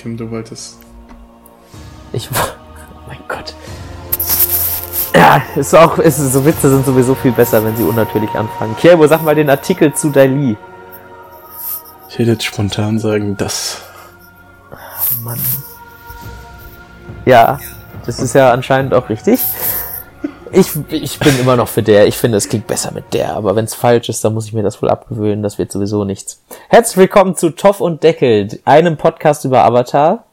Kim, du wolltest. Ich. Oh mein Gott. Ja, ist auch, ist, so Witze sind sowieso viel besser, wenn sie unnatürlich anfangen. Kierbo, sag mal den Artikel zu Dali. Ich hätte jetzt spontan sagen, das. Oh Mann. Ja, das ist ja anscheinend auch richtig. Ich, ich bin immer noch für der. Ich finde, es klingt besser mit der. Aber wenn es falsch ist, dann muss ich mir das wohl abgewöhnen. Das wird sowieso nichts. Herzlich willkommen zu Toff und Deckel, einem Podcast über Avatar.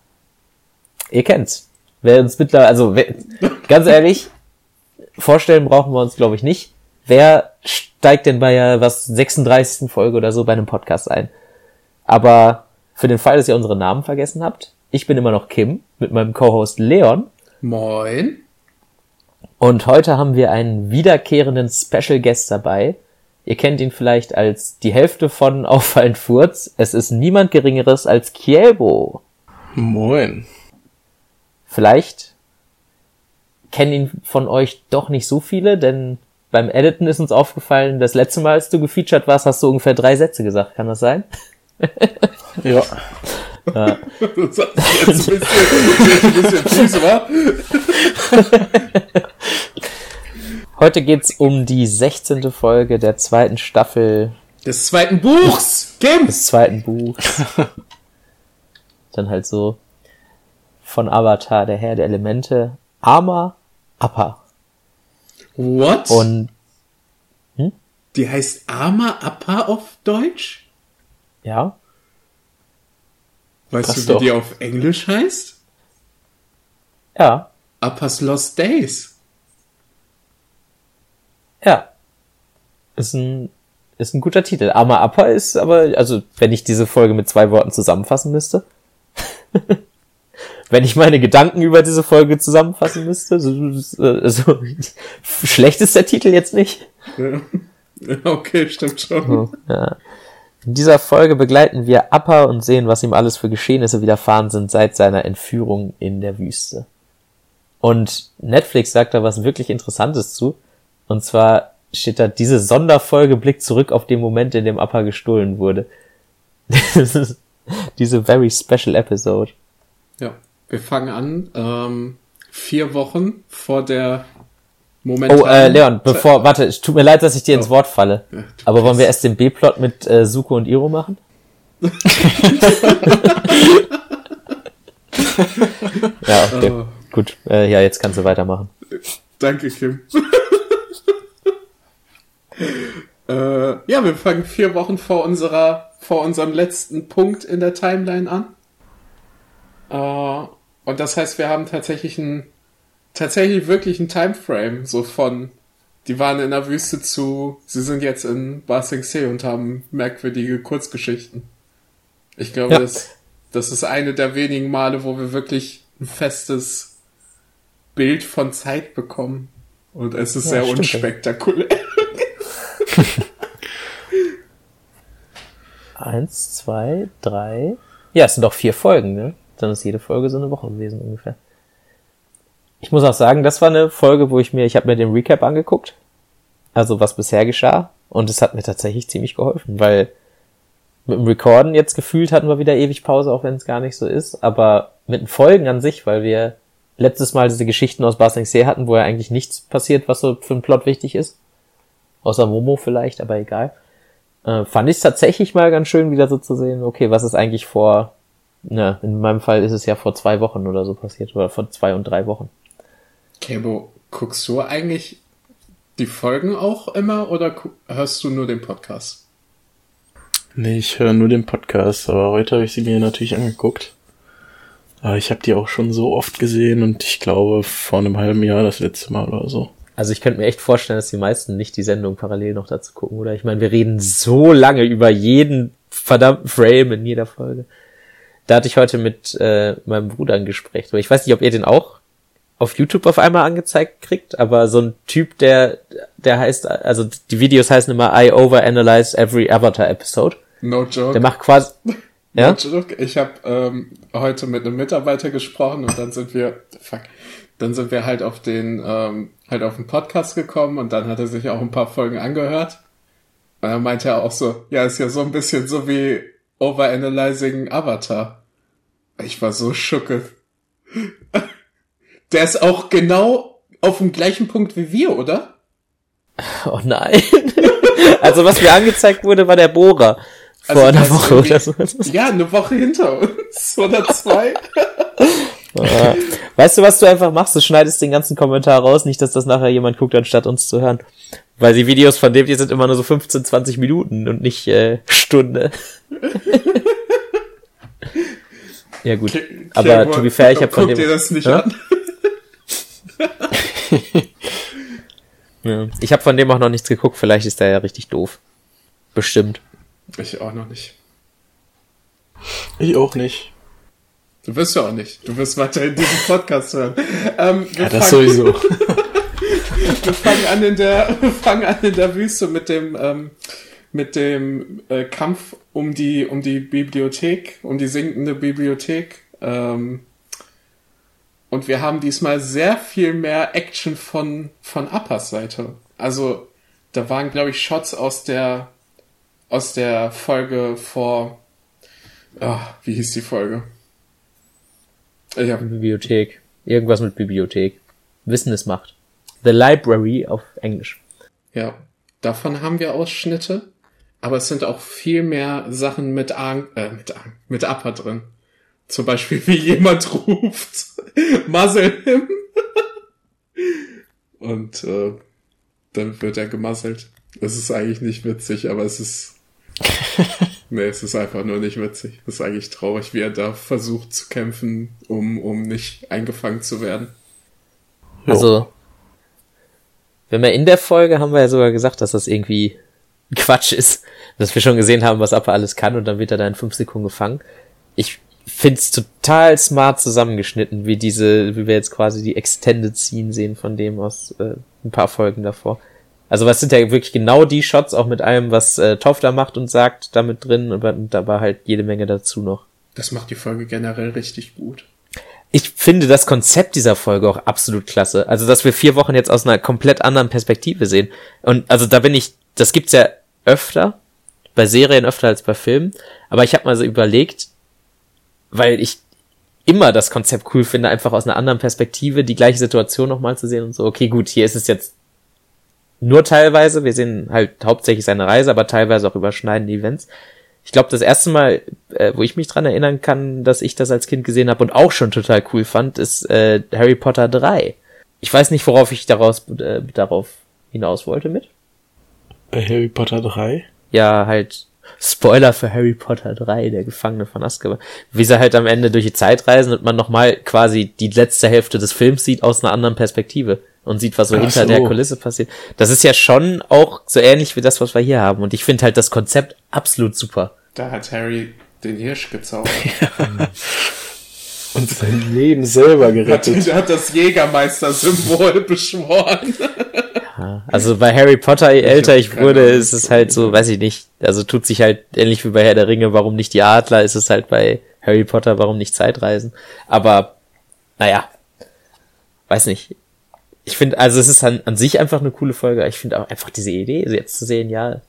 Ihr kennt's. Wer uns mittlerweile, also wer, ganz ehrlich, vorstellen brauchen wir uns, glaube ich, nicht. Wer steigt denn bei ja was 36. Folge oder so bei einem Podcast ein? Aber für den Fall, dass ihr unsere Namen vergessen habt, ich bin immer noch Kim mit meinem Co-Host Leon. Moin. Und heute haben wir einen wiederkehrenden Special Guest dabei. Ihr kennt ihn vielleicht als die Hälfte von Auffallend Furz. Es ist niemand Geringeres als Kielbo. Moin. Vielleicht kennen ihn von euch doch nicht so viele, denn beim Editen ist uns aufgefallen, das letzte Mal, als du gefeatured warst, hast du ungefähr drei Sätze gesagt. Kann das sein? Ja. Ja. Das jetzt ein bisschen, ein bisschen fies, wa? Heute geht's um die 16. Folge der zweiten Staffel Des zweiten Buchs! Kim! des zweiten Buchs. Dann halt so von Avatar, der Herr der Elemente, Ama Appa. What? Und Die heißt Arma Appa auf Deutsch? ja, Weißt Passt du, wie doch. die auf Englisch heißt? ja, Appas Lost Days. ja. Ist ein, ist ein guter Titel. Ama Appa ist aber, also, wenn ich diese Folge mit zwei Worten zusammenfassen müsste. wenn ich meine Gedanken über diese Folge zusammenfassen müsste, so, so, so schlecht ist der Titel jetzt nicht. Ja. Okay, stimmt schon. Ja. In dieser Folge begleiten wir Appa und sehen, was ihm alles für Geschehnisse widerfahren sind seit seiner Entführung in der Wüste. Und Netflix sagt da was wirklich Interessantes zu. Und zwar steht da, diese Sonderfolge blickt zurück auf den Moment, in dem Appa gestohlen wurde. Diese very special episode. Ja, wir fangen an, ähm, vier Wochen vor der momentanen... Oh, äh, Leon, bevor, warte, es tut mir leid, dass ich dir ins Oh. Wort falle. Ja, Aber wollen wir erst den B-Plot mit äh, Suko und Iro machen? ja, okay. Oh. Gut, äh, ja, jetzt kannst du weitermachen. Danke, Kim. äh, ja, wir fangen vier Wochen vor unserer, vor unserem letzten Punkt in der Timeline an. Äh, und das heißt, wir haben tatsächlich ein, tatsächlich wirklich ein Timeframe, so von, die waren in der Wüste zu, sie sind jetzt in Ba Sing Se und haben merkwürdige Kurzgeschichten. Ich glaube, Ja. das, das ist eine der wenigen Male, wo wir wirklich ein festes Bild von Zeit bekommen. Und es ist Ja, sehr stimmt. unspektakulär. Eins, zwei, drei. Ja, es sind doch vier Folgen, ne? Dann ist jede Folge so eine Woche gewesen ungefähr. Ich muss auch sagen, das war eine Folge, wo ich mir, ich habe mir den Recap angeguckt, also was bisher geschah, und es hat mir tatsächlich ziemlich geholfen, weil mit dem Recorden jetzt gefühlt hatten wir wieder ewig Pause, auch wenn es gar nicht so ist, aber mit den Folgen an sich, weil wir letztes Mal diese Geschichten aus Basing See hatten, wo ja eigentlich nichts passiert, was so für einen Plot wichtig ist. Außer Momo vielleicht, aber egal. Äh, fand ich es tatsächlich mal ganz schön, wieder so zu sehen, okay, was ist eigentlich vor, na, in meinem Fall ist es ja vor zwei Wochen oder so passiert, oder vor zwei und drei Wochen. Kebo, guckst du eigentlich die Folgen auch immer oder hörst du nur den Podcast? Nee, ich höre nur den Podcast, aber heute habe ich sie mir natürlich angeguckt. Aber ich habe die auch schon so oft gesehen und ich glaube vor einem halben Jahr das letzte Mal oder so. Also ich könnte mir echt vorstellen, dass die meisten nicht die Sendung parallel noch dazu gucken, oder? Ich meine, wir reden so lange über jeden verdammten Frame in jeder Folge. Da hatte ich heute mit äh, meinem Bruder ein Gespräch. Ich weiß nicht, ob ihr den auch auf YouTube auf einmal angezeigt kriegt, aber so ein Typ, der, der heißt, also die Videos heißen immer I overanalyze every Avatar episode. No joke. Der macht quasi, ja? No joke. Ich habe ähm, heute mit einem Mitarbeiter gesprochen und dann sind wir, fuck, dann sind wir halt auf den, ähm, halt auf den Podcast gekommen und dann hat er sich auch ein paar Folgen angehört. Und dann meinte er auch so, ja, ist ja so ein bisschen so wie Overanalyzing Avatar. Ich war so schucke. Der ist auch genau auf dem gleichen Punkt wie wir, oder? Oh nein. also was mir angezeigt wurde, war der Bohrer. Vor Also einer Woche oder so. Ja, eine Woche hinter uns. Oder zwei. Ja. Weißt du, was du einfach machst? Du schneidest den ganzen Kommentar raus, nicht, dass das nachher jemand guckt, anstatt uns zu hören. Weil die Videos von dem, die sind immer nur so 15, 20 Minuten und nicht äh, Stunde. ja gut. Ke- Aber Claymore, to be fair, ich hab von Guck dem- dir das nicht Hä? an. Ja. Ich habe von dem auch noch nichts geguckt, vielleicht ist der ja richtig doof. Bestimmt. Ich auch noch nicht. Ich auch nicht. Du wirst ja auch nicht. Du wirst weiterhin diesen Podcast hören. Ähm, wir, Ja, das fangen, sowieso. wir fangen an in der, wir fangen an in der Wüste mit dem, ähm, mit dem äh, Kampf um die, um die Bibliothek, um die sinkende Bibliothek. Ähm, und wir haben diesmal sehr viel mehr Action von, von Appas Seite. Also, da waren, glaube ich, Shots aus der, aus der Folge vor, ah, wie hieß die Folge? Ich hab, Bibliothek. Irgendwas mit Bibliothek. Wissen es macht. The Library auf Englisch. Ja, davon haben wir Ausschnitte, aber es sind auch viel mehr Sachen mit Ang äh, mit Ang mit Upper drin. Zum Beispiel, wie jemand ruft, muzzle him. Und äh, dann wird er gemasselt. Es ist eigentlich nicht witzig, aber es ist. nee, es ist einfach nur nicht witzig. Es ist eigentlich traurig, wie er da versucht zu kämpfen, um, um nicht eingefangen zu werden. Jo. Also, wenn wir in der Folge haben wir ja sogar gesagt, dass das irgendwie Quatsch ist, dass wir schon gesehen haben, was Appa alles kann und dann wird er da in fünf Sekunden gefangen. Ich find's total smart zusammengeschnitten, wie diese, wie wir jetzt quasi die Extended Scene sehen von dem aus äh, ein paar Folgen davor. Also was sind ja wirklich genau die Shots, auch mit allem, was äh, Toph da macht und sagt, damit drin und, und da war halt jede Menge dazu noch. Das macht die Folge generell richtig gut. Ich finde das Konzept dieser Folge auch absolut klasse. Also, dass wir vier Wochen jetzt aus einer komplett anderen Perspektive sehen. Und also da bin ich, das gibt's ja öfter, bei Serien öfter als bei Filmen. Aber ich habe mal so überlegt, weil ich immer das Konzept cool finde, einfach aus einer anderen Perspektive die gleiche Situation nochmal zu sehen und so. Okay, gut, hier ist es jetzt nur teilweise. Wir sehen halt hauptsächlich seine Reise, aber teilweise auch überschneidende Events. Ich glaube, das erste Mal, äh, wo ich mich dran erinnern kann, dass ich das als Kind gesehen habe und auch schon total cool fand, ist äh, Harry Potter 3. Ich weiß nicht, worauf ich daraus äh, darauf hinaus wollte mit. Bei Harry Potter 3? Ja, halt Spoiler für Harry Potter 3, der Gefangene von Azkaban. Wie sie halt am Ende durch die Zeit reisen und man nochmal quasi die letzte Hälfte des Films sieht aus einer anderen Perspektive und sieht, was so Ach hinter so. der Kulisse passiert. Das ist ja schon auch so ähnlich wie das, was wir hier haben. Und ich finde halt das Konzept absolut super. Da hat Harry den Hirsch gezaubert. Und sein Leben selber Hat, gerettet. hat das Jägermeister-Symbol beschworen. Also bei Harry Potter, je älter ich wurde, ist es halt so, weiß ich nicht, also tut sich halt ähnlich wie bei Herr der Ringe, warum nicht die Adler, ist es halt bei Harry Potter, warum nicht Zeitreisen. Aber, naja, weiß nicht. Ich finde, also es ist an, an sich einfach eine coole Folge, ich finde auch einfach diese Idee, so jetzt zu sehen, ja.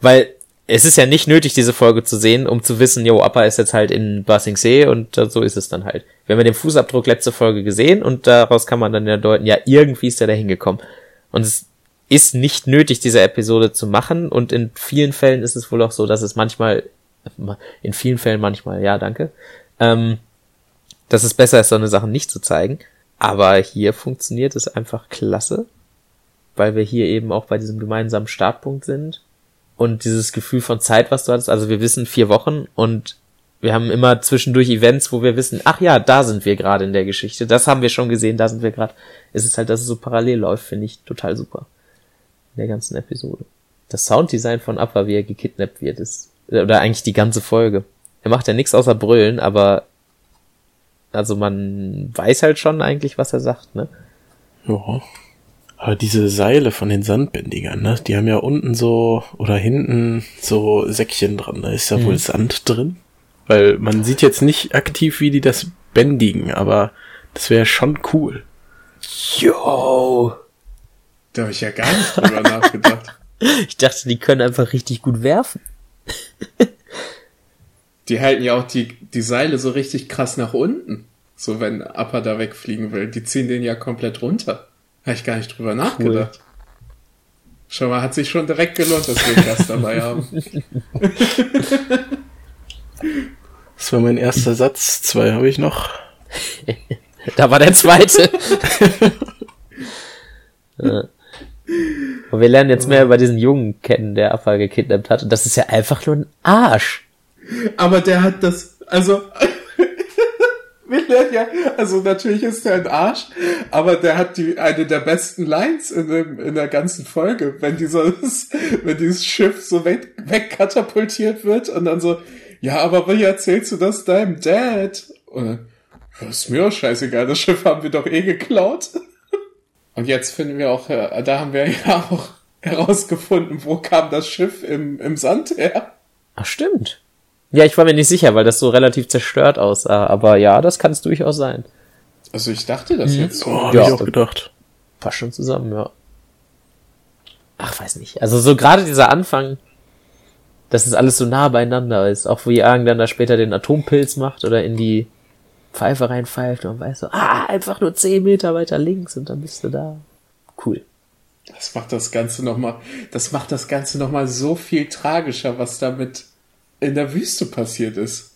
Weil es ist ja nicht nötig, diese Folge zu sehen, um zu wissen, jo, Appa ist jetzt halt in Basingsee und so ist es dann halt. Wir haben ja den Fußabdruck letzte Folge gesehen und daraus kann man dann ja deuten, ja, irgendwie ist er da hingekommen. Und es ist nicht nötig, diese Episode zu machen und in vielen Fällen ist es wohl auch so, dass es manchmal, in vielen Fällen manchmal, ja, danke, ähm, dass es besser ist, so eine Sachen nicht zu zeigen. Aber hier funktioniert es einfach klasse, weil wir hier eben auch bei diesem gemeinsamen Startpunkt sind und dieses Gefühl von Zeit, was du hattest. Also wir wissen vier Wochen und wir haben immer zwischendurch Events, wo wir wissen, ach ja, da sind wir gerade in der Geschichte. Das haben wir schon gesehen, da sind wir gerade. Es ist halt, dass es so parallel läuft, finde ich total super. In der ganzen Episode. Das Sounddesign von Appa, wie er gekidnappt wird, ist, oder eigentlich die ganze Folge. Er macht ja nichts außer brüllen, aber also man weiß halt schon eigentlich, was er sagt, ne? Ja. Aber diese Seile von den Sandbändigern, ne, die haben ja unten so oder hinten so Säckchen dran. Da ist ja wohl Sand drin. Weil man sieht jetzt nicht aktiv, wie die das bändigen, aber das wäre schon cool. Yo! Da habe ich ja gar nicht drüber nachgedacht. Ich dachte, die können einfach richtig gut werfen. die halten ja auch die, die Seile so richtig krass nach unten. So, wenn Appa da wegfliegen will. Die ziehen den ja komplett runter. Habe ich gar nicht drüber nachgedacht. Schau mal, hat sich schon direkt gelohnt, dass wir das dabei haben. Das war mein erster Satz. Zwei habe ich noch. da war der zweite. ja. Und wir lernen jetzt mehr über diesen Jungen kennen, der Affa gekidnappt hat. Und das ist ja einfach nur ein Arsch. Aber der hat das, also, wir lernen ja, also natürlich ist der ein Arsch, aber der hat die, eine der besten Lines in, dem, in der ganzen Folge, wenn dieses, wenn dieses Schiff so weg, wegkatapultiert wird und dann so, ja, aber wie erzählst du das deinem Dad? Und dann, ist mir auch scheißegal, das Schiff haben wir doch eh geklaut. Und jetzt finden wir auch, äh, da haben wir ja auch herausgefunden, wo kam das Schiff im, im Sand her. Ach, stimmt. Ja, ich war mir nicht sicher, weil das so relativ zerstört aussah. Aber ja, das kann es durchaus sein. Also ich dachte das mhm. jetzt so. Oh, ja, ich auch gedacht. Passt schon zusammen, ja. Ach, weiß nicht. Also so gerade dieser Anfang, dass es alles so nah beieinander ist. Auch wie Argen dann da später den Atompilz macht oder in die Pfeife reinpfeift und weiß so, ah, einfach nur zehn Meter weiter links und dann bist du da. Cool. Das macht das Ganze nochmal, das macht das Ganze nochmal so viel tragischer, was damit in der Wüste passiert ist.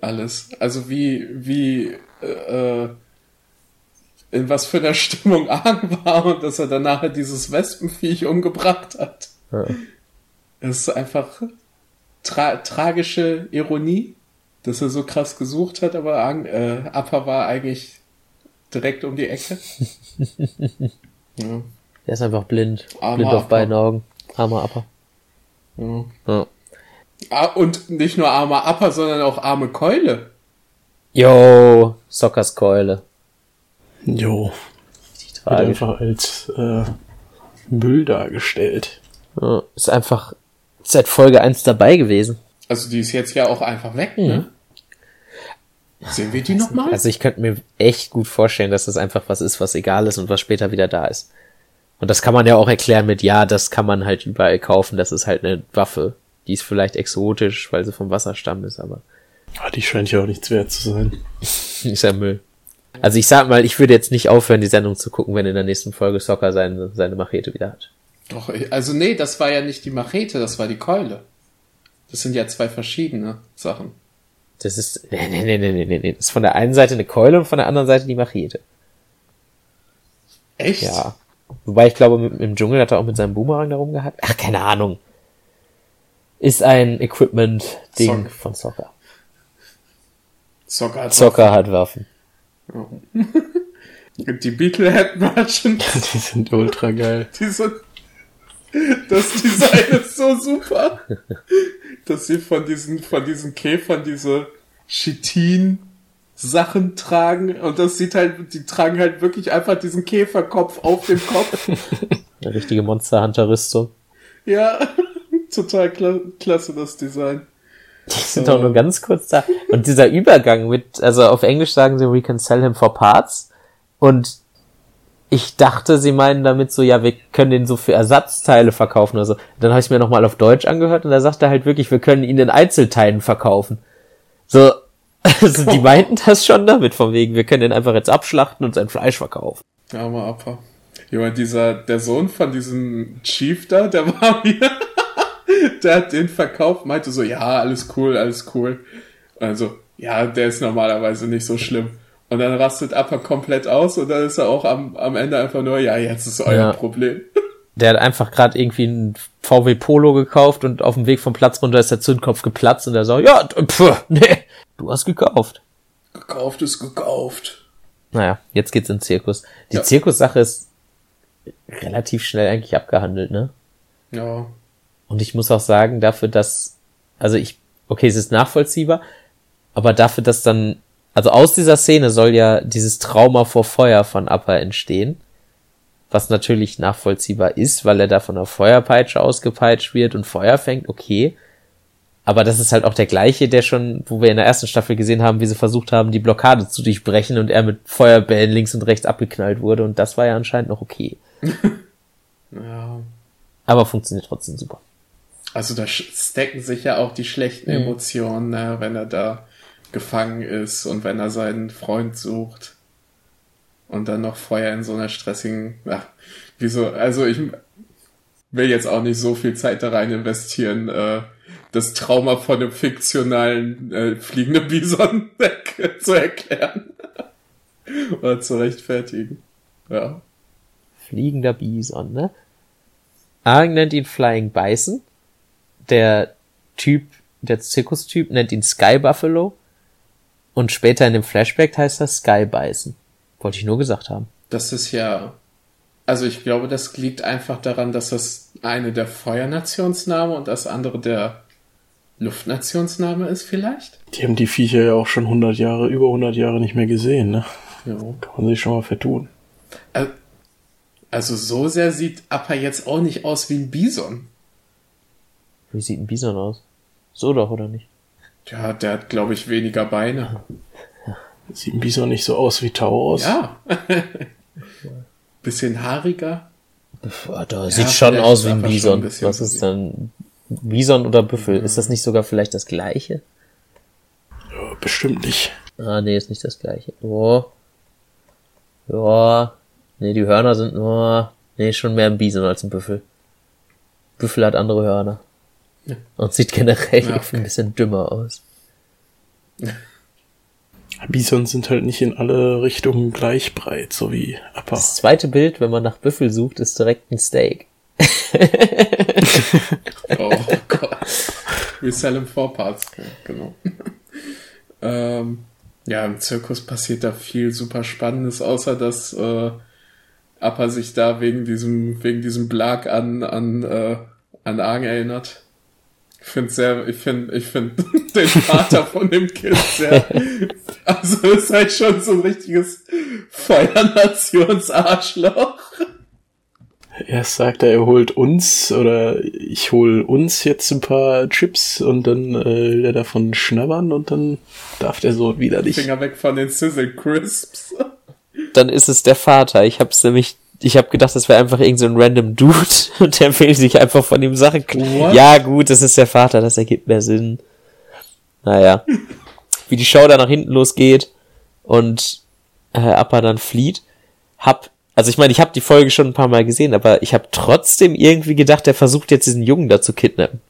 Alles. Also wie, wie, äh, in was für einer Stimmung Argen war und dass er danach dieses Wespenviech umgebracht hat. Ja. Es ist einfach tra tragische Ironie dass er so krass gesucht hat, aber äh, Appa war eigentlich direkt um die Ecke. ja. Der ist einfach blind. Armer blind auf Appa. beiden Augen. Armer Appa. Ja. ja. Ah, und nicht nur armer Appa, sondern auch arme Keule. Jo, Sockers Keule. Jo. Die Wird einfach als äh, Müll dargestellt. Ja, ist einfach seit Folge 1 dabei gewesen. Also die ist jetzt ja auch einfach weg, ne? Mhm. Sehen wir die nochmal? Also ich könnte mir echt gut vorstellen, dass das einfach was ist, was egal ist und was später wieder da ist. Und das kann man ja auch erklären mit, ja, das kann man halt überall kaufen, das ist halt eine Waffe. Die ist vielleicht exotisch, weil sie vom Wasserstamm ist, aber. Ah, die scheint ja auch nichts wert zu sein. ist ja Müll. Also ich sag mal, ich würde jetzt nicht aufhören, die Sendung zu gucken, wenn in der nächsten Folge Soccer seine, seine Machete wieder hat. Doch, also nee, das war ja nicht die Machete, das war die Keule. Das sind ja zwei verschiedene Sachen. Das ist, nee, nee, nee, nee, nee, nee. Das ist von der einen Seite eine Keule und von der anderen Seite die Machete. Echt? Ja. Wobei ich glaube, im Dschungel hat er auch mit seinem Boomerang da rumgehabt. Ach, keine Ahnung. Ist ein Equipment-Ding Sock. von Soccer. Soccer hat Soccer Waffen. Hat Waffen. Oh. die Beetlehead Merchant. Die sind ultra geil. Die sind das Design ist so super, dass sie von diesen, von diesen Käfern diese Chitin Sachen tragen und das sieht halt, die tragen halt wirklich einfach diesen Käferkopf auf dem Kopf. Eine richtige Monster Hunter Rüstung. Ja, total kla klasse das Design. Die sind doch nur ganz kurz da. Und dieser Übergang mit, also auf Englisch sagen sie, we can sell him for parts. Und ich dachte, sie meinen damit so, ja, wir können den so für Ersatzteile verkaufen oder so. Dann habe ich mir nochmal auf Deutsch angehört und da sagt er halt wirklich, wir können ihn in Einzelteilen verkaufen. So, also die meinten das schon damit, von wegen, wir können den einfach jetzt abschlachten und sein Fleisch verkaufen. Ja, mal ab. Jemand, dieser, der Sohn von diesem Chief da, der war mir, der hat den verkauft, meinte so, ja, alles cool, alles cool. Also, ja, der ist normalerweise nicht so schlimm. Und dann rastet Appa komplett aus und dann ist er auch am, am Ende einfach nur, ja, jetzt ist euer ja. Problem. Der hat einfach gerade irgendwie ein VW Polo gekauft und auf dem Weg vom Platz runter ist der Zündkopf geplatzt und er sagt, ja, pff, nee, du hast gekauft. Gekauft ist gekauft. Naja, jetzt geht's in den Zirkus. Die ja. Zirkussache ist relativ schnell eigentlich abgehandelt, ne? Ja. Und ich muss auch sagen, dafür, dass, also ich, okay, es ist nachvollziehbar, aber dafür, dass dann also aus dieser Szene soll ja dieses Trauma vor Feuer von Appa entstehen. Was natürlich nachvollziehbar ist, weil er da von einer Feuerpeitsche ausgepeitscht wird und Feuer fängt, okay. Aber das ist halt auch der gleiche, der schon, wo wir in der ersten Staffel gesehen haben, wie sie versucht haben, die Blockade zu durchbrechen und er mit Feuerbällen links und rechts abgeknallt wurde und das war ja anscheinend noch okay. ja. Aber funktioniert trotzdem super. Also da stacken sich ja auch die schlechten Mhm. Emotionen, ne, wenn er da gefangen ist und wenn er seinen Freund sucht. Und dann noch vorher in so einer stressigen, ach, wieso, also ich will jetzt auch nicht so viel Zeit da rein investieren, äh, das Trauma von einem fiktionalen äh, fliegenden Bison zu erklären. Oder zu rechtfertigen. Ja. Fliegender Bison, ne? Arg nennt ihn Flying Bison. Der Typ, der Zirkustyp nennt ihn Sky Buffalo. Und später in dem Flashback heißt er Sky Bison. Wollte ich nur gesagt haben. Das ist ja. Also ich glaube, das liegt einfach daran, dass das eine der Feuernationsname und das andere der Luftnationsname ist, vielleicht? Die haben die Viecher ja auch schon 100 Jahre, über 100 Jahre nicht mehr gesehen, ne? Ja. Kann man sich schon mal vertun. Al- Also so sehr sieht Appa jetzt auch nicht aus wie ein Bison. Wie sieht ein Bison aus? So doch, oder nicht? Ja, der hat, glaube ich, weniger Beine. Sieht ein Bison nicht so aus wie Tau aus? Ja. Bisschen haariger. Ja, da sieht Ja, schon vielleicht aus wie ein schon Bison. ein Was ist dann Bison oder Büffel? Ist das nicht sogar vielleicht das gleiche? Ja, bestimmt nicht. Ah, nee, ist nicht das gleiche. Oh. Ja. Nee, die Hörner sind nur. Nee, schon mehr ein Bison als ein Büffel. Büffel hat andere Hörner. Ja. Und sieht generell Ja, irgendwie ein bisschen dümmer aus. Bison sind halt nicht in alle Richtungen gleich breit, so wie Appa. Das zweite Bild, wenn man nach Büffel sucht, ist direkt ein Steak. Oh Gott. We sell in four parts. Ja, genau. ähm, ja, im Zirkus passiert da viel super Spannendes, außer dass äh, Appa sich da wegen diesem, wegen diesem Blag an, an, äh, an Argen erinnert. Ich finde sehr, ich finde, ich finde den Vater von dem Kind sehr, also ist halt schon so ein richtiges Feuernationsarschloch. Erst sagt er, er holt uns oder ich hol uns jetzt ein paar Chips und dann äh, will er davon schnabbern und dann darf der so wieder nicht. Finger weg von den Sizzle Crisps. Dann ist es der Vater. Ich hab's nämlich, ich hab gedacht, das wäre einfach irgendein so ein random Dude und der will sich einfach von ihm Sachen. What? Ja, gut, das ist der Vater, das ergibt mehr Sinn. Naja. Wie die Show da nach hinten losgeht und äh, Appa dann flieht, hab, also ich meine, ich habe die Folge schon ein paar Mal gesehen, aber ich habe trotzdem irgendwie gedacht, der versucht jetzt diesen Jungen da zu kidnappen.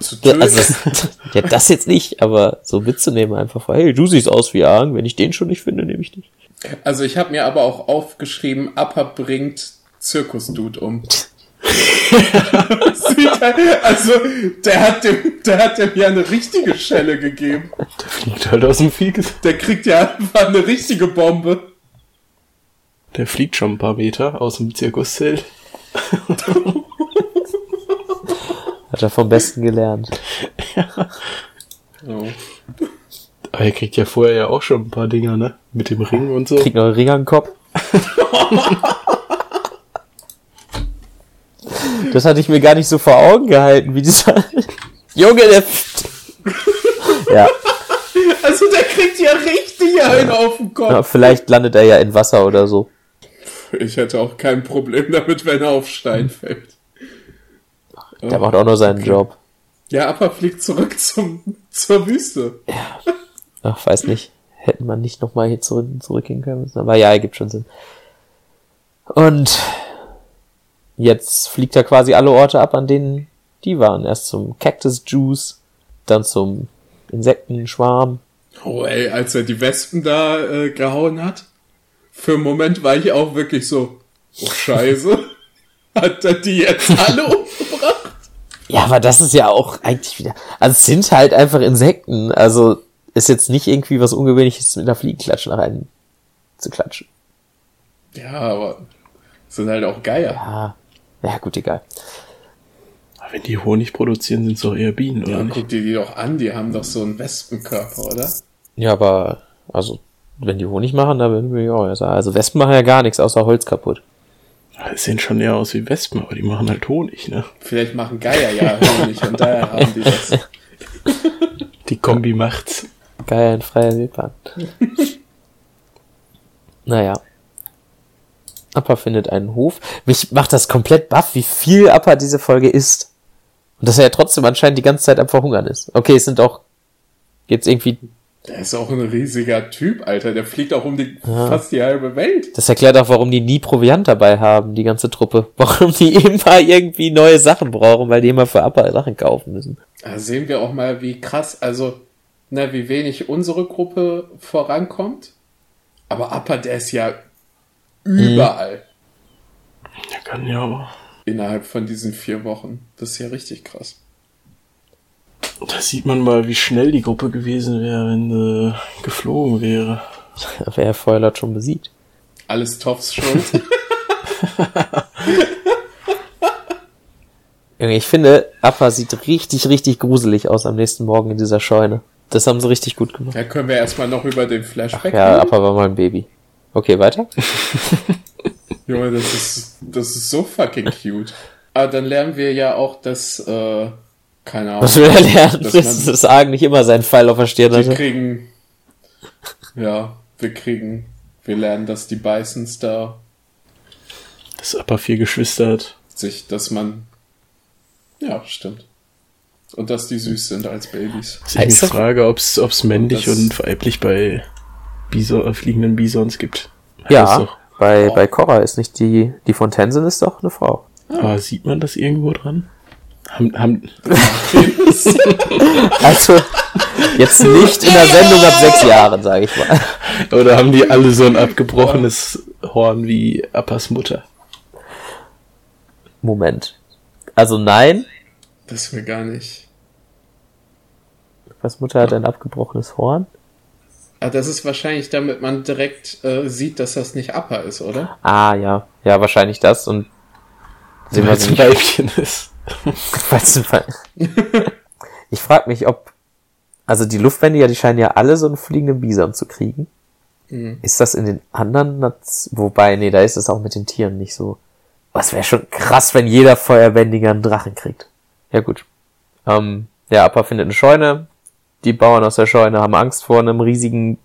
Zu töten. Also, das, ja, das jetzt nicht, aber so mitzunehmen einfach, hey, du siehst aus wie Argen, wenn ich den schon nicht finde, nehme ich dich. Also ich habe mir aber auch aufgeschrieben, Appa bringt Zirkusdude um. Also der hat dem, der hat dem ja eine richtige Schelle gegeben. Der fliegt halt aus dem Vieh. Der kriegt ja einfach eine richtige Bombe. Der fliegt schon ein paar Meter aus dem Zirkuszelt. Hat er vom Besten gelernt. Oh. Aber er kriegt ja vorher ja auch schon ein paar Dinger, ne? Mit dem Ring und so. Kriegt noch einen Ring an den Kopf. Das hatte ich mir gar nicht so vor Augen gehalten, wie dieser Junge, der. ja, Also der kriegt ja richtig einen auf den Kopf. ja, vielleicht landet er ja in Wasser oder so. Ich hätte auch kein Problem damit, wenn er auf Stein fällt. Der macht auch nur seinen Job. Ja, Appa fliegt zurück zum, zur Wüste. Ach, weiß nicht. Hätten man nicht nochmal hier zurück, zurückgehen können. Aber ja, ergibt schon Sinn. Und jetzt fliegt er quasi alle Orte ab, an denen die waren. Erst zum Cactus Juice, dann zum Insektenschwarm. Oh ey, als er die Wespen da äh, gehauen hat, für einen Moment war ich auch wirklich so, oh scheiße, hat er die jetzt alle umgebracht? Ja, aber das ist ja auch eigentlich wieder. Also es sind halt einfach Insekten. Also ist jetzt nicht irgendwie was Ungewöhnliches mit einer Fliegenklatsche nach einem zu klatschen. Ja, aber sind halt auch Geier. Ja, ja gut, egal. Aber wenn die Honig produzieren, sind es doch eher Bienen, oder Ja, nicht? guck dir die doch an, die haben doch so einen Wespenkörper, oder? Ja, aber also wenn die Honig machen, dann würden wir ja sagen. Also Wespen machen ja gar nichts außer Holz kaputt. Die sehen schon eher aus wie Wespen, aber die machen halt Honig, ne? Vielleicht machen Geier ja Honig und daher haben die das. Die Kombi macht's. Geil in freier Wildbahn. naja. Appa findet einen Hof. Mich macht das komplett baff, wie viel Appa diese Folge isst. Und dass er ja trotzdem anscheinend die ganze Zeit am Verhungern ist. Okay, es sind auch jetzt irgendwie, Der ist auch ein riesiger Typ, Alter. Der fliegt auch um die, fast die halbe Welt. das erklärt auch, warum die nie Proviant dabei haben, die ganze Truppe. Warum die immer irgendwie neue Sachen brauchen, weil die immer für Appa Sachen kaufen müssen. Da sehen wir auch mal, wie krass, also, na, wie wenig unsere Gruppe vorankommt. Aber Appa, der ist ja überall Der kann ja aber. innerhalb von diesen vier Wochen. Das ist ja richtig krass. Da sieht man mal, wie schnell die Gruppe gewesen wäre, wenn sie geflogen wäre. Da wäre Feuerlord schon besiegt. Alles Toffs Schuld. Junge, Ich finde, Appa sieht richtig, richtig gruselig aus am nächsten Morgen in dieser Scheune. Das haben sie richtig gut gemacht. da können wir erstmal noch über den Flashback Ja, reden. Appa war mal ein Baby. Okay, weiter? Junge, das ist, das ist so fucking cute. Aber dann lernen wir ja auch, dass, äh, keine Ahnung. Was will er lernen? dass Das man- ist Argen nicht immer seinen Pfeil auf der Stirn Wir hatte. kriegen, ja, wir kriegen, wir lernen, dass die Bisons da Das Upper vier Geschwister hat. sich, dass man, ja, stimmt. Und dass die süß sind als Babys. Was ich mich Heißt das- frage, ob es männlich Das- und weiblich bei Bison, äh, fliegenden Bisons gibt. Heißt Ja, doch. bei, bei Korra ist nicht die, die von Tenzin ist doch eine Frau. Aber sieht man das irgendwo dran? Haben, haben, Also, jetzt nicht in der Sendung ab sechs Jahren, sage ich mal. oder haben die alle so ein abgebrochenes Horn wie Appas Mutter? Moment. Also nein, Das wir gar nicht. was Mutter hat ein abgebrochenes Horn. Ah, das ist wahrscheinlich, damit man direkt äh, sieht, dass das nicht Upper ist, oder? Ah, ja. Ja, wahrscheinlich das und sehen wir es ein. Weibchen ist. Weil's ein Fall- ich frage mich, ob, also die Luftbändiger, die scheinen ja alle so einen fliegenden Bison zu kriegen. Mhm. Ist das in den anderen, Naz wobei, nee, da ist es auch mit den Tieren nicht so. Was wäre schon krass, wenn jeder Feuerbändiger einen Drachen kriegt. Ja, gut. Ähm, ja, Appa findet eine Scheune. Die Bauern aus der Scheune haben Angst vor einem riesigen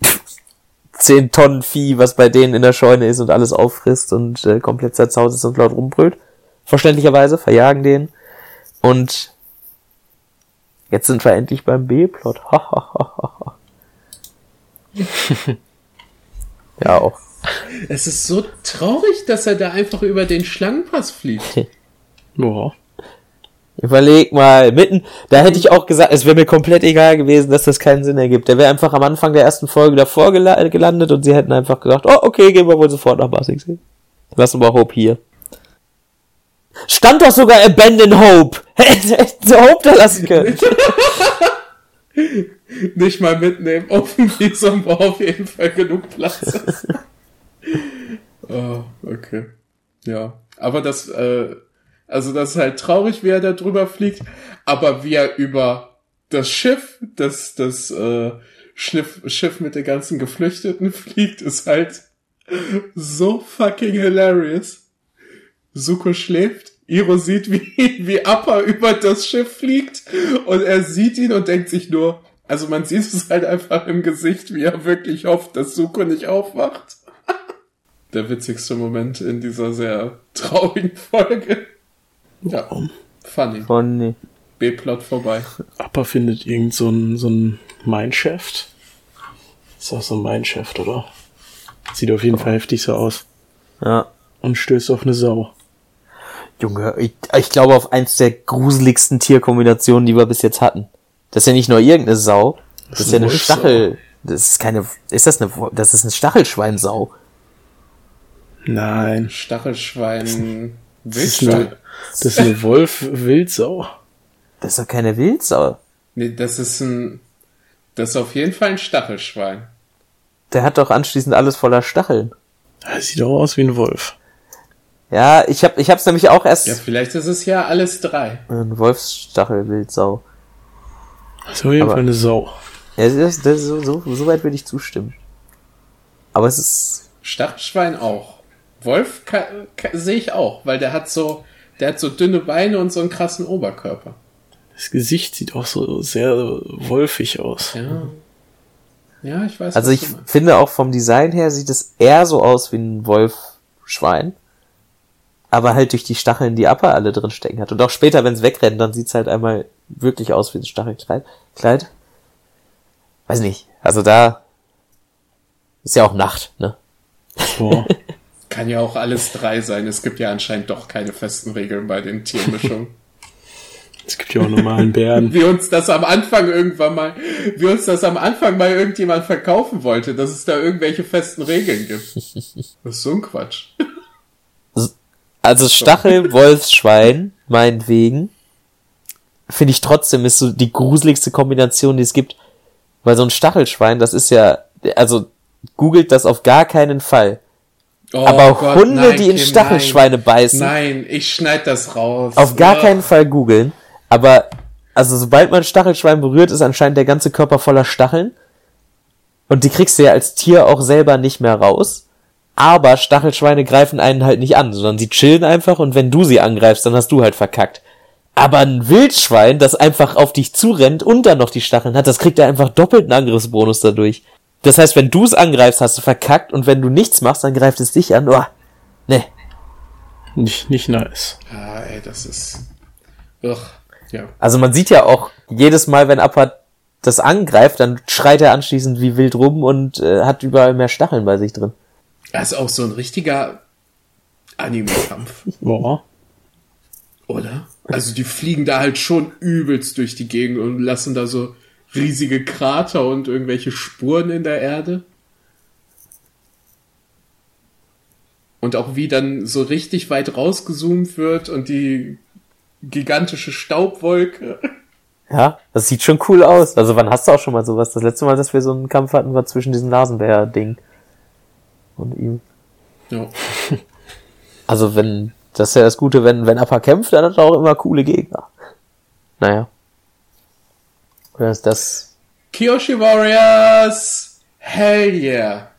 10 Tonnen Vieh, was bei denen in der Scheune ist und alles auffrisst und äh, komplett zerzaust ist und laut rumbrüllt. Verständlicherweise verjagen den. Und jetzt sind wir endlich beim B-Plot. ja, auch. Es ist so traurig, dass er da einfach über den Schlangenpass fliegt. Ja. Überleg mal, mitten, da hätte ich auch gesagt, es wäre mir komplett egal gewesen, dass das keinen Sinn ergibt. Der wäre einfach am Anfang der ersten Folge davor gela gelandet und sie hätten einfach gesagt, oh, okay, gehen wir wohl sofort nach Basing Lassen wir Hope hier. Stand doch sogar Abandon Hope. Hätte Hope da lassen können. Nicht mal mitnehmen. Dem Visum war auf jeden Fall genug Platz. oh, okay. Ja. Aber das, äh, also das ist halt traurig, wie er da drüber fliegt, aber wie er über das Schiff, das, das äh, Schiff, Schiff mit den ganzen Geflüchteten fliegt, ist halt so fucking hilarious. Suko schläft, Iro sieht, wie, wie Appa über das Schiff fliegt und er sieht ihn und denkt sich nur, also man sieht es halt einfach im Gesicht, wie er wirklich hofft, dass Suko nicht aufwacht. Der witzigste Moment in dieser sehr traurigen Folge. Ja, funny. Oh nee. B-Plot vorbei. Appa findet irgend so ein, so ein Mineshaft. Ist auch so ein Mineshaft, oder? Sieht auf jeden Fall heftig so aus. Ja. Und stößt auf eine Sau. Junge, ich, ich glaube auf eins der gruseligsten Tierkombinationen, die wir bis jetzt hatten. Das ist ja nicht nur irgendeine Sau. Das, ist ist ja eine Wolfsau. Stachel. Das ist keine, ist das eine, das ist eine Stachelschweinsau. Nein. Stachelschwein. Das ist Wildschwein. eine, das ist eine Wolf-Wildsau. Das ist doch keine Wildsau. Nee, das ist ein. Das ist auf jeden Fall ein Stachelschwein. Der hat doch anschließend alles voller Stacheln. Das sieht auch aus wie ein Wolf. Ja, ich hab, ich hab's nämlich auch erst. Ja, vielleicht ist es ja alles drei. Ein Wolfsstachelwildsau. Das ist auf jeden Aber- Fall eine Sau. Ja, das, das, so, so, so weit würde ich zustimmen. Aber es ist, Stachelschwein auch. Wolf sehe ich auch, weil der hat so, der hat so dünne Beine und so einen krassen Oberkörper. Das Gesicht sieht auch so sehr wolfig aus. Ja. Ja, ich weiß. also ich finde auch vom Design her sieht es eher so aus wie ein Wolfschwein. aber halt durch die Stacheln, die Appa alle drin stecken hat. Und auch später, wenn es wegrennt, dann sieht's halt einmal wirklich aus wie ein Stachelkleid. Kleid. Weiß nicht. Also da ist ja auch Nacht, ne? Boah. Kann ja auch alles drei sein. Es gibt ja anscheinend doch keine festen Regeln bei den Tiermischungen. Es gibt ja auch normalen Bären. wie uns das am Anfang irgendwann mal, wie uns das am Anfang mal irgendjemand verkaufen wollte, dass es da irgendwelche festen Regeln gibt. Das ist so ein Quatsch. Also Stachel, Wolfsschwein, meinetwegen, finde ich trotzdem ist so die gruseligste Kombination, die es gibt. Weil so ein Stachelschwein, das ist ja, also googelt das auf gar keinen Fall. Oh Aber Gott, Hunde, nein, die in Kim, Stachelschweine nein. beißen, Nein, ich schneid das raus. auf gar Oh. keinen Fall googeln. Aber, also sobald man ein Stachelschwein berührt, ist anscheinend der ganze Körper voller Stacheln. Und die kriegst du ja als Tier auch selber nicht mehr raus. Aber Stachelschweine greifen einen halt nicht an, sondern sie chillen einfach und wenn du sie angreifst, dann hast du halt verkackt. Aber ein Wildschwein, das einfach auf dich zurennt und dann noch die Stacheln hat, das kriegt ja einfach doppelten Angriffsbonus dadurch. Das heißt, wenn du es angreifst, hast du verkackt und wenn du nichts machst, dann greift es dich an. Oh, ne. Nicht, nicht nice. Ah, ey, das ist. Ugh. Ja. Also man sieht ja auch jedes Mal, wenn Appert das angreift, dann schreit er anschließend wie wild rum und äh, hat überall mehr Stacheln bei sich drin. Das ist auch so ein richtiger Anime-Kampf, Boah. oder? Also die fliegen da halt schon übelst durch die Gegend und lassen da so riesige Krater und irgendwelche Spuren in der Erde. Und auch wie dann so richtig weit rausgezoomt wird und die gigantische Staubwolke. Ja, das sieht schon cool aus. Also wann hast du auch schon mal sowas? Das letzte Mal, dass wir so einen Kampf hatten, war zwischen diesem Nasenbär-Ding und ihm. Ja. Also wenn, das ist ja das Gute, wenn, wenn Appa kämpft, dann hat er auch immer coole Gegner. Naja. Oder ist das, Kyoshi Warriors! Hell yeah!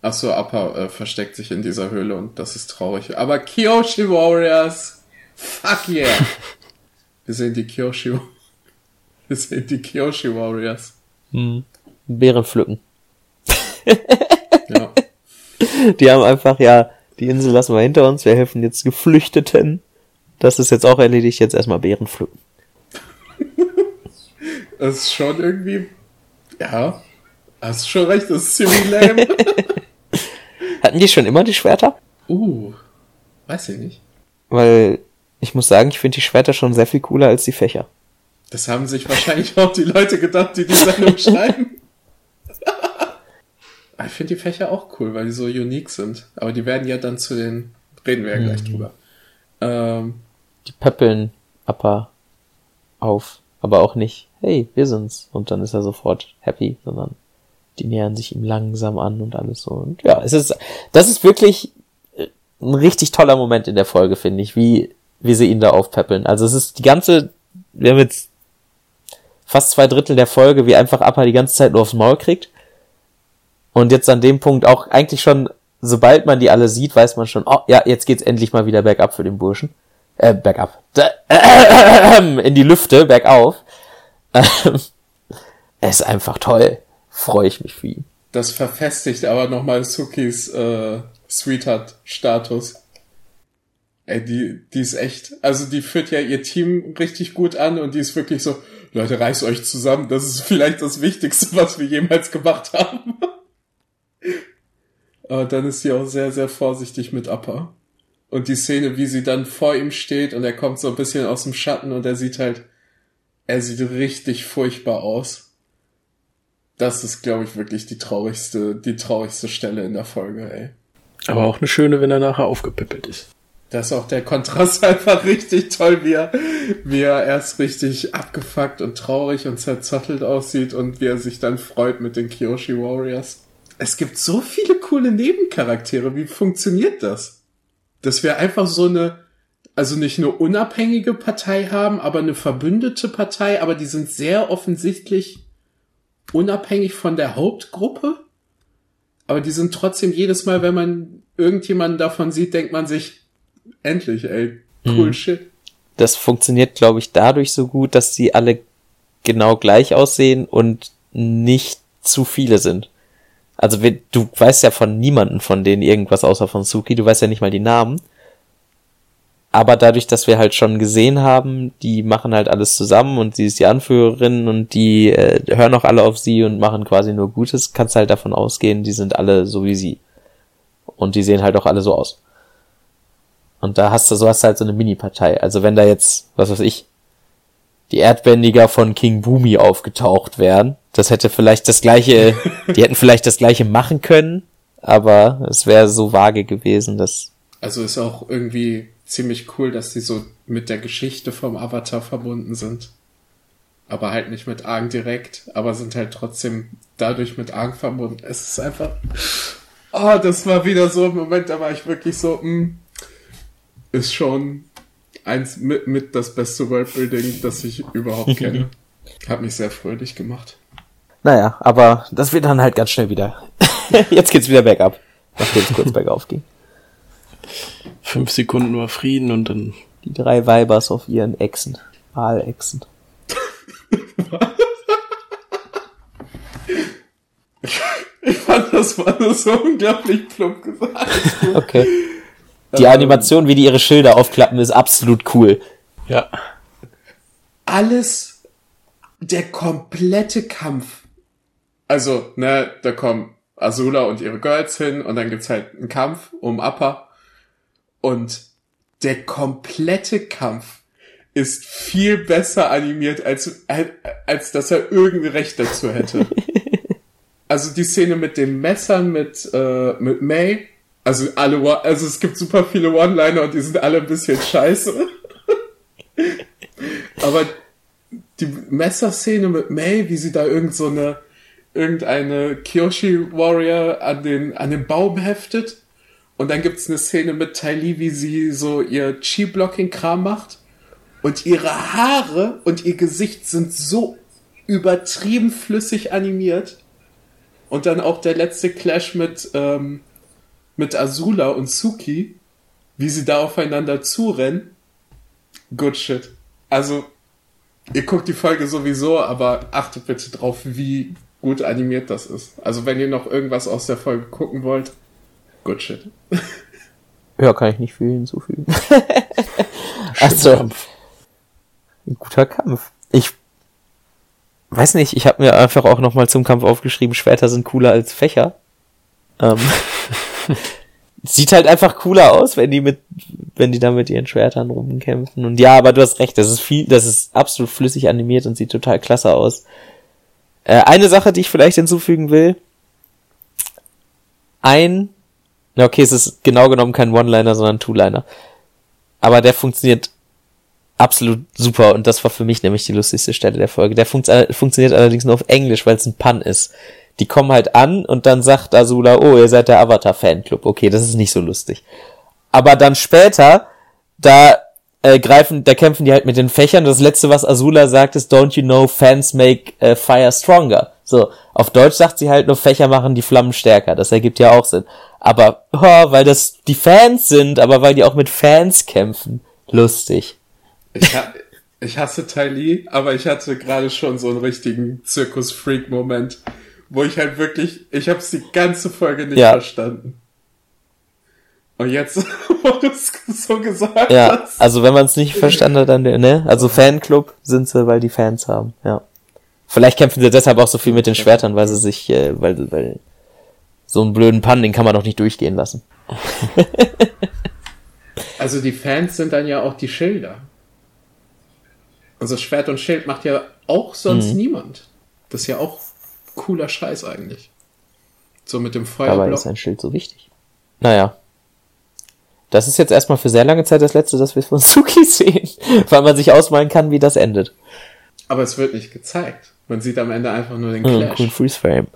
Achso, Appa äh, versteckt sich in dieser Höhle und das ist traurig. Aber Kyoshi Warriors! Fuck yeah! Wir sehen die Kyoshi Wir sehen die Kyoshi Warriors. Beeren pflücken. Ja. Die haben einfach, ja, die Insel lassen wir hinter uns, wir helfen jetzt Geflüchteten. Das ist jetzt auch erledigt, jetzt erstmal Beeren pflücken. Das ist schon irgendwie. Ja. Hast schon recht, das ist ziemlich lame. Hatten die schon immer die Schwerter? uh. Weiß ich nicht. Weil ich muss sagen, ich finde die Schwerter schon sehr viel cooler als die Fächer. Das haben sich wahrscheinlich auch die Leute gedacht, die die Sendung schreiben. Aber ich finde die Fächer auch cool, weil die so unique sind. Aber die werden ja dann zu den, reden wir ja gleich drüber. Ähm, Die pöppeln Appa auf, aber auch nicht, hey, wir sind's. Und dann ist er sofort happy, sondern die nähern sich ihm langsam an und alles so. Und ja, es ist, das ist wirklich äh, ein richtig toller Moment in der Folge, finde ich, wie, wie sie ihn da aufpäppeln. Also es ist die ganze, wir haben jetzt fast zwei Drittel der Folge, wie einfach Appa die ganze Zeit nur aufs Maul kriegt. Und jetzt an dem Punkt auch eigentlich schon, sobald man die alle sieht, weiß man schon, oh ja, jetzt geht's endlich mal wieder bergab für den Burschen. Äh, bergab. Da, in die Lüfte, bergauf. Ist einfach toll. Freue ich mich für ihn. das verfestigt aber nochmal Sukis äh, Sweetheart-Status. Ey, die, die ist echt, also die führt ja ihr Team richtig gut an und die ist wirklich so, Leute, reißt euch zusammen, das ist vielleicht das Wichtigste, was wir jemals gemacht haben. Aber dann ist sie auch sehr, sehr vorsichtig mit Appa. Und die Szene, wie sie dann vor ihm steht und er kommt so ein bisschen aus dem Schatten und er sieht halt, er sieht richtig furchtbar aus. Das ist, glaube ich, wirklich die traurigste, die traurigste Stelle in der Folge, ey. Aber auch eine schöne, wenn er nachher aufgepippelt ist. Da ist auch der Kontrast einfach richtig toll, wie er, wie er erst richtig abgefuckt und traurig und zerzottelt aussieht und wie er sich dann freut mit den Kyoshi Warriors. Es gibt so viele coole Nebencharaktere. Wie funktioniert das? Dass wir einfach so eine, also nicht nur unabhängige Partei haben, aber eine verbündete Partei, aber die sind sehr offensichtlich unabhängig von der Hauptgruppe. Aber die sind trotzdem jedes Mal, wenn man irgendjemanden davon sieht, denkt man sich, endlich, ey, cool shit. Das funktioniert, glaube ich, dadurch so gut, dass sie alle genau gleich aussehen und nicht zu viele sind. Also du weißt ja von niemanden von denen irgendwas außer von Suki, du weißt ja nicht mal die Namen. Aber dadurch, dass wir halt schon gesehen haben, die machen halt alles zusammen und sie ist die Anführerin und die äh, hören auch alle auf sie und machen quasi nur Gutes, kannst halt davon ausgehen, die sind alle so wie sie. Und die sehen halt auch alle so aus. Und da hast du, so hast du halt so eine Mini-Partei. Also wenn da jetzt, was weiß ich, die Erdbändiger von King Boomy aufgetaucht wären, das hätte vielleicht das gleiche, die hätten vielleicht das gleiche machen können, aber es wäre so vage gewesen, dass. Also ist auch irgendwie ziemlich cool, dass die so mit der Geschichte vom Avatar verbunden sind. Aber halt nicht mit Aang direkt, aber sind halt trotzdem dadurch mit Aang verbunden. Es ist einfach. Oh, das war wieder so ein Moment, da war ich wirklich so, mh, hm, ist schon eins mit, mit das beste Worldbuilding, das ich überhaupt kenne. Hat mich sehr fröhlich gemacht. Naja, aber das wird dann halt ganz schnell wieder. Jetzt geht's wieder bergab, nachdem es kurz bergauf ging. Fünf Sekunden war Frieden und dann. Die drei Weibers auf ihren Echsen. Aalechsen. ich fand, das war so unglaublich plump gesagt. Okay. Die Animation, wie die ihre Schilder aufklappen, ist absolut cool. Ja. Alles, der komplette Kampf. Also, ne, da kommen Azula und ihre Girls hin und dann gibt's halt einen Kampf um Appa. Und der komplette Kampf ist viel besser animiert, als, als dass er irgendein Recht dazu hätte. also die Szene mit den Messern mit, äh, mit May, also alle, also es gibt super viele One-Liner und die sind alle ein bisschen scheiße. Aber die Messerszene mit May, wie sie da irgend so eine, irgendeine Kyoshi Warrior an den, an den Baum heftet und dann gibt's eine Szene mit Ty Lee, wie sie so ihr Chi-Blocking-Kram macht. Und ihre Haare und ihr Gesicht sind so übertrieben flüssig animiert. Und dann auch der letzte Clash mit, ähm, mit Azula und Suki, wie sie da aufeinander zurennen. Good shit. Also, ihr guckt die Folge sowieso, aber achtet bitte drauf, wie gut animiert das ist. Also, wenn ihr noch irgendwas aus der Folge gucken wollt, Good shit. Ja, kann ich nicht viel hinzufügen. also, Kampf. ein guter Kampf. Ich weiß nicht, ich habe mir einfach auch nochmal zum Kampf aufgeschrieben, Schwerter sind cooler als Fächer. Ähm, sieht halt einfach cooler aus, wenn die mit, wenn die da mit ihren Schwertern rumkämpfen. Und ja, aber du hast recht, das ist viel, das ist absolut flüssig animiert und sieht total klasse aus. Äh, eine Sache, die ich vielleicht hinzufügen will. Ein na okay, es ist genau genommen kein One-Liner, sondern Two-Liner. Aber der funktioniert absolut super und das war für mich nämlich die lustigste Stelle der Folge. Der funkt, funktioniert allerdings nur auf Englisch, weil es ein Pun ist. Die kommen halt an und dann sagt Azula, oh, ihr seid der Avatar-Fanclub. Okay, das ist nicht so lustig. Aber dann später, da äh, greifen, da kämpfen die halt mit den Fächern. Das letzte, was Azula sagt, ist, don't you know, fans make uh, fire stronger. So, auf Deutsch sagt sie halt nur, Fächer machen die Flammen stärker. Das ergibt ja auch Sinn. Aber, oh, weil das die Fans sind, aber weil die auch mit Fans kämpfen. Lustig. Ich, ha ich hasse Li, aber ich hatte gerade schon so einen richtigen Zirkus-Freak-Moment, wo ich halt wirklich, ich hab's die ganze Folge nicht ja. verstanden. Und jetzt, wo du es so gesagt ja, hast. Also wenn man es nicht verstanden hat, dann, ne? Also Fanclub sind sie, weil die Fans haben, ja. Vielleicht kämpfen sie deshalb auch so viel mit den Schwertern, weil sie sich, äh, weil, weil so einen blöden Pan, den kann man doch nicht durchgehen lassen. also die Fans sind dann ja auch die Schilder. Also Schwert und Schild macht ja auch sonst mhm. niemand. Das ist ja auch cooler Scheiß eigentlich. So mit dem Feuerblock. Dabei ist ein Schild so wichtig. Naja, das ist jetzt erstmal für sehr lange Zeit das letzte, dass wir von Suki sehen, weil man sich ausmalen kann, wie das endet. Aber es wird nicht gezeigt. Man sieht am Ende einfach nur den hm, Clash. Hm, cool Freeze Frame.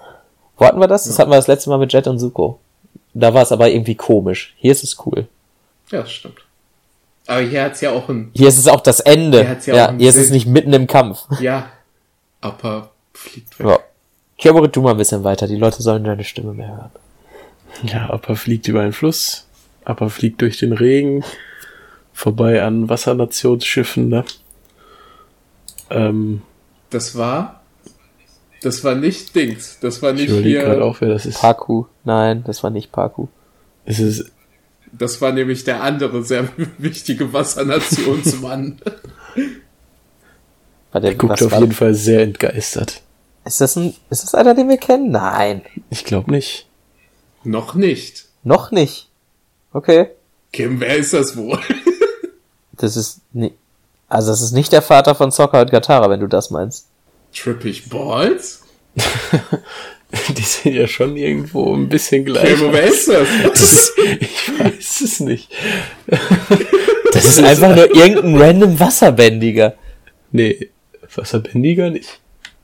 Wo hatten wir das? Das hatten wir das letzte Mal mit Jet und Zuko. Da war es aber irgendwie komisch. Hier ist es cool. Ja, das stimmt. Aber hier hat's ja auch ein. Hier ist es auch das Ende. Hier, hat's ja, ja hier ist es nicht mitten im Kampf. Ja. Aber fliegt weg. Ja. Kyoborit, tu mal ein bisschen weiter. Die Leute sollen deine Stimme mehr hören. Ja, Appa fliegt über einen Fluss. aber fliegt durch den Regen. Vorbei an Wassernationsschiffen, ne? Ähm, das war das war nicht Dings. Das war nicht ich hier. auch, wer das ist. Paku. Nein, das war nicht Paku. Es ist Das war nämlich der andere sehr wichtige Wassernationsmann. Warte, Der guckt was auf war- jeden Fall sehr entgeistert. Ist das ein, ist das einer, den wir kennen? Nein. Ich glaube nicht. Noch nicht. Noch nicht. Okay. Kim, wer ist das wohl? Das ist nie, also das ist nicht der Vater von Sokka und Katara, wenn du das meinst. Trippig Balls? Die sind ja schon irgendwo ein bisschen gleich. Kim, wer ist das? Das, ich weiß es nicht. Das ist einfach nur irgendein random Wasserbändiger. Nee, Wasserbändiger nicht.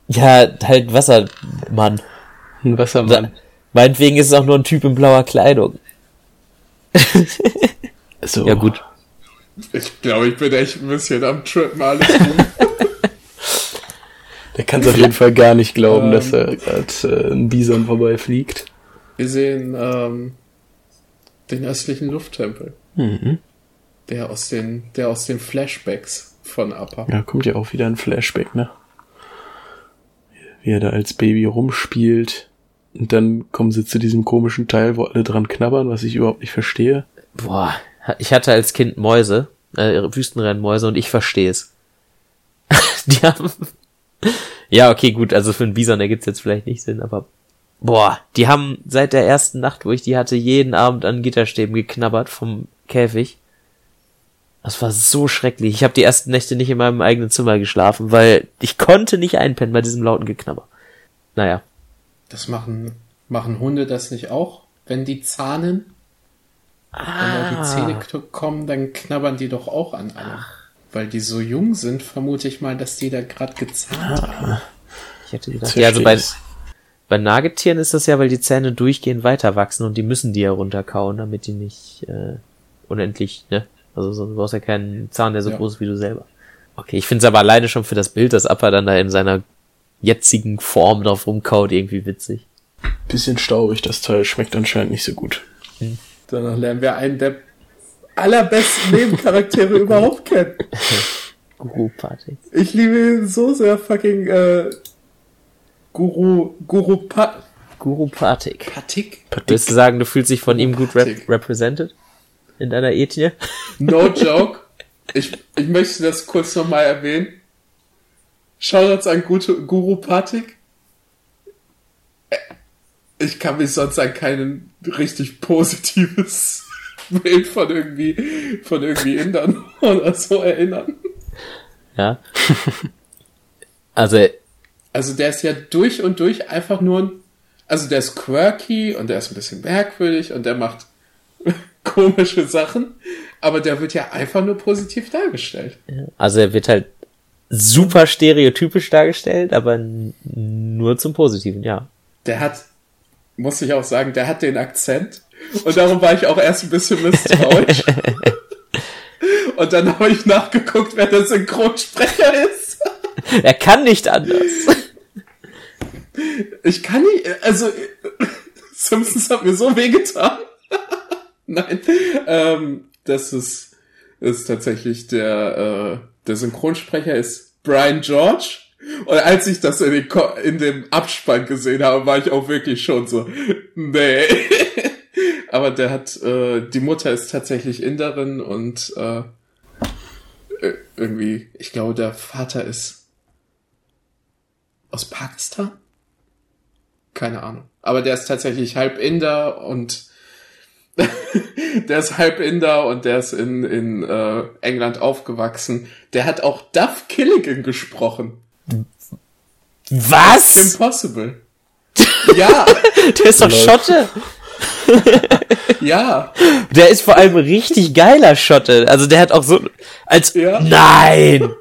Ja, halt Wassermann. Ein Wassermann. Meinetwegen ist es auch nur ein Typ in blauer Kleidung. So. Ja gut. Ich glaube, ich bin echt ein bisschen am Trippen, alles Der kann es auf jeden Fall gar nicht glauben, Ähm. dass er gerade äh, ein Bison vorbeifliegt. Wir sehen ähm, den östlichen Lufttempel. Mhm. Der aus den, der aus den Flashbacks von Appa. Ja, kommt ja auch wieder ein Flashback, ne? Wie er da als Baby rumspielt. Und dann kommen sie zu diesem komischen Teil, wo alle dran knabbern, was ich überhaupt nicht verstehe. Boah, ich hatte als Kind Mäuse, äh, Wüstenrennmäuse und ich verstehe es. Die haben. Ja, okay, gut, also für einen Bison ergibt es jetzt vielleicht nicht Sinn, aber. Boah, die haben seit der ersten Nacht, wo ich die hatte, jeden Abend an Gitterstäben geknabbert vom Käfig. Das war so schrecklich. Ich habe die ersten Nächte nicht in meinem eigenen Zimmer geschlafen, weil ich konnte nicht einpennen bei diesem lauten Geknabber. Naja. Das machen, machen Hunde das nicht auch? Wenn die zahnen, wenn da die Zähne k- kommen, dann knabbern die doch auch an allem. Weil die so jung sind, vermute ich mal, dass die da gerade gezahnt haben. Ich hätte gedacht, ja, also bei. Bei Nagetieren ist das ja, weil die Zähne durchgehend weiter wachsen und die müssen die ja runterkauen, damit die nicht äh, unendlich, ne? Also so, du brauchst ja keinen Zahn, der so Ja. groß ist wie du selber. Okay, ich finde es aber alleine schon für das Bild, dass Appa dann da in seiner jetzigen Form drauf rumkaut, irgendwie witzig. Bisschen staubig, das Teil schmeckt anscheinend nicht so gut. Danach lernen wir einen der allerbesten Nebencharaktere überhaupt kennen. Guru-Party. Ich liebe ihn so sehr, fucking äh, Guru, Guru pa Guru-Patik. Patik? Willst du sagen, du fühlst dich von ihm gut rep Patik. represented? In deiner Ethnie? No joke. Ich, ich möchte das kurz nochmal erwähnen. Shoutouts an Gute, Guru Patik. Äh, Ich kann mich sonst an kein richtig positives Bild von irgendwie, von irgendwie Indern oder so erinnern. Ja. Also, Also der ist ja durch und durch einfach nur ein, also der ist quirky und der ist ein bisschen merkwürdig und der macht komische Sachen, aber der wird ja einfach nur positiv dargestellt. also er wird halt super stereotypisch dargestellt, aber nur zum Positiven, ja. Der hat, muss ich auch sagen, der hat den Akzent und darum war ich auch erst ein bisschen misstrauisch. und dann habe ich nachgeguckt, wer der Synchronsprecher ist. Er kann nicht anders. Ich kann nicht, also Simpsons hat mir so wehgetan. Nein, ähm, das ist, ist tatsächlich der, äh, der Synchronsprecher ist Brian George. Und als ich das in, den Ko in dem Abspann gesehen habe, war ich auch wirklich schon so, nee. Aber der hat, äh, die Mutter ist tatsächlich Inderin und äh, äh, irgendwie, ich glaube, der Vater ist aus Pakistan? Keine Ahnung. Aber der ist tatsächlich halb Inder und der ist halb Inder und der ist in, in äh, England aufgewachsen. Der hat auch Duff Killigan gesprochen. Was? Impossible. ja, Der ist doch Schotte. ja. Der ist vor allem richtig geiler Schotte. Also der hat auch so als Ja. Nein.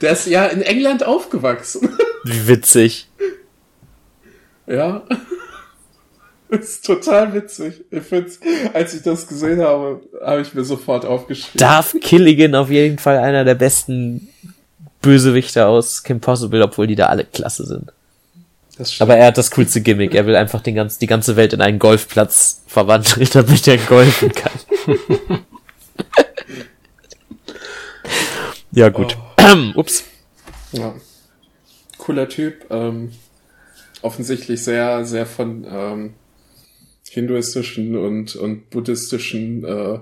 Der ist ja in England aufgewachsen. Wie witzig. ja. ist total witzig. Ich find's, als ich das gesehen habe, habe ich mir sofort aufgeschrieben. Darth Killigan auf jeden Fall einer der besten Bösewichter aus Kim Possible, obwohl die da alle klasse sind. Aber er hat das coolste Gimmick. Er will einfach den ganzen, die ganze Welt in einen Golfplatz verwandeln, damit er golfen kann. ja, gut. Ups. Ja. Cooler Typ. Ähm, offensichtlich sehr, sehr von, ähm, hinduistischen und, und buddhistischen äh,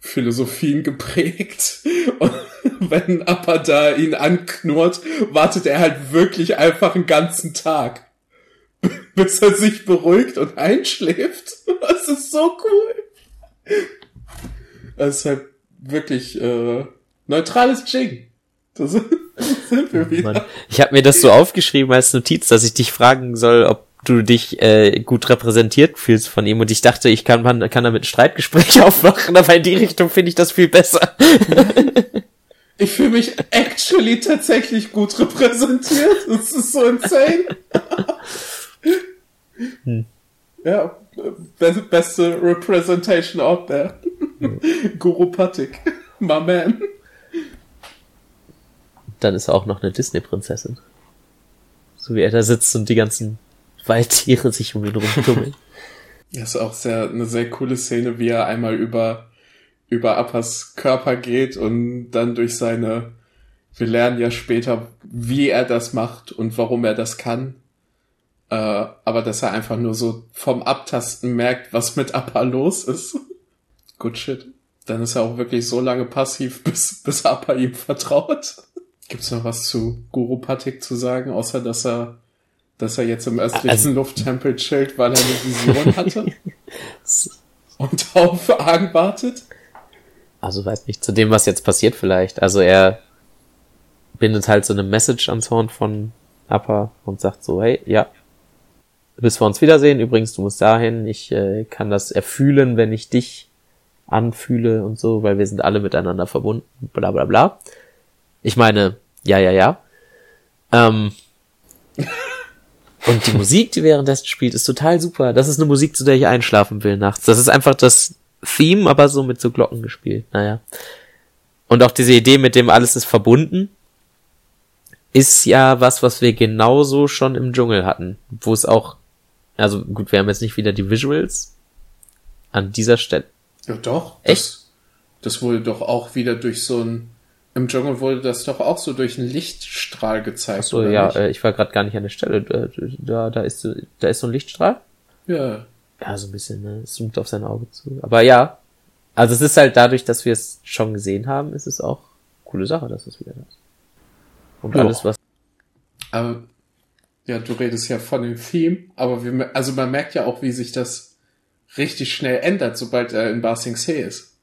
Philosophien geprägt. Und wenn Appa da ihn anknurrt, wartet er halt wirklich einfach einen ganzen Tag. Bis er sich beruhigt und einschläft. Das ist so cool. Das ist halt wirklich äh, neutrales Jing. Das sind wir wieder. Mann. Ich habe mir das so aufgeschrieben als Notiz, dass ich dich fragen soll, ob du dich äh, gut repräsentiert fühlst von ihm und ich dachte, ich kann man kann damit ein Streitgespräch aufmachen, aber in die Richtung finde ich das viel besser. Ich fühle mich actually tatsächlich gut repräsentiert. Das ist so insane. hm. Ja, beste, beste Representation out there. Guru Patik, my man. Dann ist er auch noch eine Disney-Prinzessin. So wie er da sitzt und die ganzen Waldtiere sich um ihn rumtummeln. Das ist auch sehr, eine sehr coole Szene, wie er einmal über, über Appas Körper geht und dann durch seine, wir lernen ja später, wie er das macht und warum er das kann. Äh, aber dass er einfach nur so vom Abtasten merkt, was mit Appa los ist. Good shit. Dann ist er auch wirklich so lange passiv, bis, bis Appa ihm vertraut. Gibt's noch was zu Guru Patik zu sagen, außer dass er dass er jetzt im östlichen also, Lufttempel chillt, weil er eine Vision hatte und auf Argen wartet. Also weiß nicht, zu dem, was jetzt passiert vielleicht. Also er bindet halt so eine Message ans Horn von Appa und sagt so, hey, ja, bis wir uns wiedersehen. Übrigens, du musst dahin. Ich äh, kann das erfühlen, wenn ich dich anfühle und so, weil wir sind alle miteinander verbunden, bla bla bla. Ich meine, ja, ja, ja. Ähm, Und die Musik, die währenddessen spielt, ist total super. Das ist eine Musik, zu der ich einschlafen will nachts. Das ist einfach das Theme, aber so mit so Glocken gespielt. Naja. Und auch diese Idee mit dem alles ist verbunden, ist ja was, was wir genauso schon im Dschungel hatten. Wo es auch, also gut, wir haben jetzt nicht wieder die Visuals an dieser Stelle. Ja, doch. Echt? Das, das wurde doch auch wieder durch so ein im Dschungel wurde das doch auch so durch einen Lichtstrahl gezeigt. Ach so, ja, äh, ich war gerade gar nicht an der Stelle. Da, da ist so, da ist so ein Lichtstrahl. Ja. Ja, so ein bisschen, ne? Es zoomt auf sein Auge zu. Aber ja. Also es ist halt dadurch, dass wir es schon gesehen haben, ist es auch coole Sache, dass es wieder da ist. Und ja. alles, was. Aber, ja, du redest ja von dem Theme, aber wir, also man merkt ja auch, wie sich das richtig schnell ändert, sobald er in Basing See ist.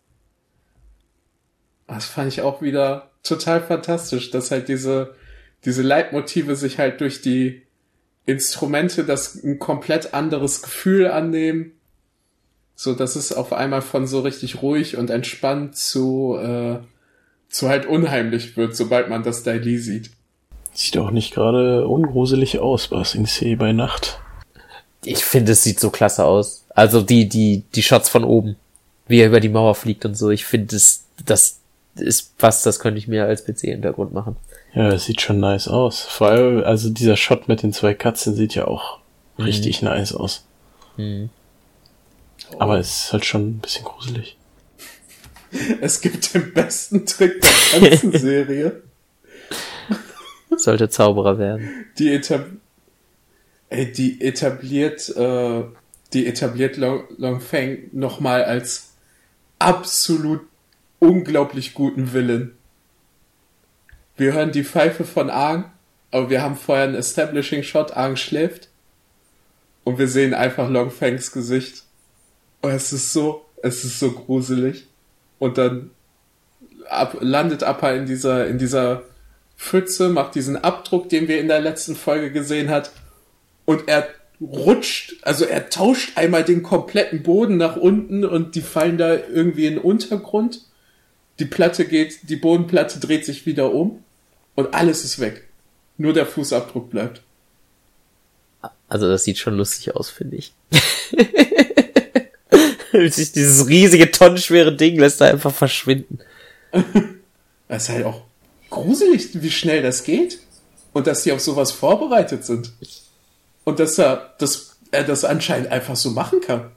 Das fand ich auch wieder total fantastisch, dass halt diese, diese Leitmotive sich halt durch die Instrumente das ein komplett anderes Gefühl annehmen. So dass es auf einmal von so richtig ruhig und entspannt zu, äh, zu halt unheimlich wird, sobald man das Daily sieht. Sieht auch nicht gerade ungruselig aus, Basing See bei Nacht. Ich finde, es sieht so klasse aus. Also die, die, die Shots von oben. Wie er über die Mauer fliegt und so. Ich finde, das, das ist was, das könnte ich mir als PC-Hintergrund machen. Ja, das sieht schon nice aus. Vor allem, also dieser Shot mit den zwei Katzen sieht ja auch mhm. richtig nice aus. Mhm. Aber es ist halt schon ein bisschen gruselig. Es gibt den besten Trick der ganzen Serie. Sollte Zauberer werden. Die, etab Ey, die etabliert, äh, die etabliert Long, Long Feng nochmal als absolut unglaublich guten Willen. Wir hören die Pfeife von Aang, aber wir haben vorher einen Establishing Shot, Aang schläft. Und wir sehen einfach Longfangs Gesicht. Und es ist so, es ist so gruselig. Und dann ab, landet Appa in dieser, in dieser Pfütze, macht diesen Abdruck, den wir in der letzten Folge gesehen hat. Und er rutscht, also er tauscht einmal den kompletten Boden nach unten und die fallen da irgendwie in den Untergrund die Platte geht, die Bodenplatte dreht sich wieder um und alles ist weg. Nur der Fußabdruck bleibt. Also das sieht schon lustig aus, finde ich. Dieses riesige, tonnenschwere Ding lässt er einfach verschwinden. Das ist halt auch gruselig, wie schnell das geht. Und dass die auf sowas vorbereitet sind. Und dass er, dass er das anscheinend einfach so machen kann.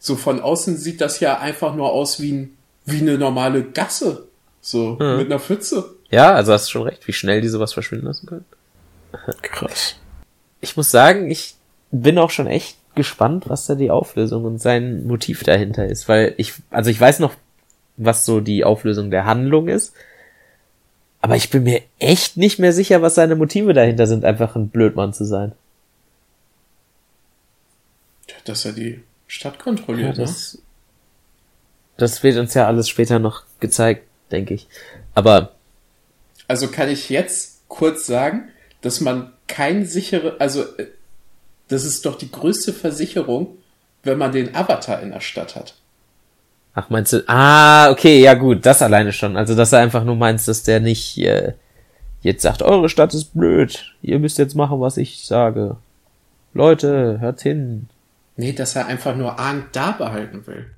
So von außen sieht das ja einfach nur aus wie ein wie eine normale Gasse. So, hm. mit einer Pfütze. Ja, also hast du schon recht, wie schnell die sowas verschwinden lassen können. Krass. Ich muss sagen, ich bin auch schon echt gespannt, was da die Auflösung und sein Motiv dahinter ist, weil ich, also ich weiß noch, was so die Auflösung der Handlung ist, aber ich bin mir echt nicht mehr sicher, was seine Motive dahinter sind, einfach ein Blödmann zu sein. Dass er die Stadt kontrolliert, ja, das, ne? das wird uns ja alles später noch gezeigt, denke ich. Aber. Also kann ich jetzt kurz sagen, dass man kein sichere, also äh, das ist doch die größte Versicherung, wenn man den Avatar in der Stadt hat. Ach, meinst du? Ah, okay, ja gut, das alleine schon. Also, dass er einfach nur meinst, dass der nicht äh, jetzt sagt, eure Stadt ist blöd. Ihr müsst jetzt machen, was ich sage. Leute, hört hin. Nee, dass er einfach nur Ahn da behalten will.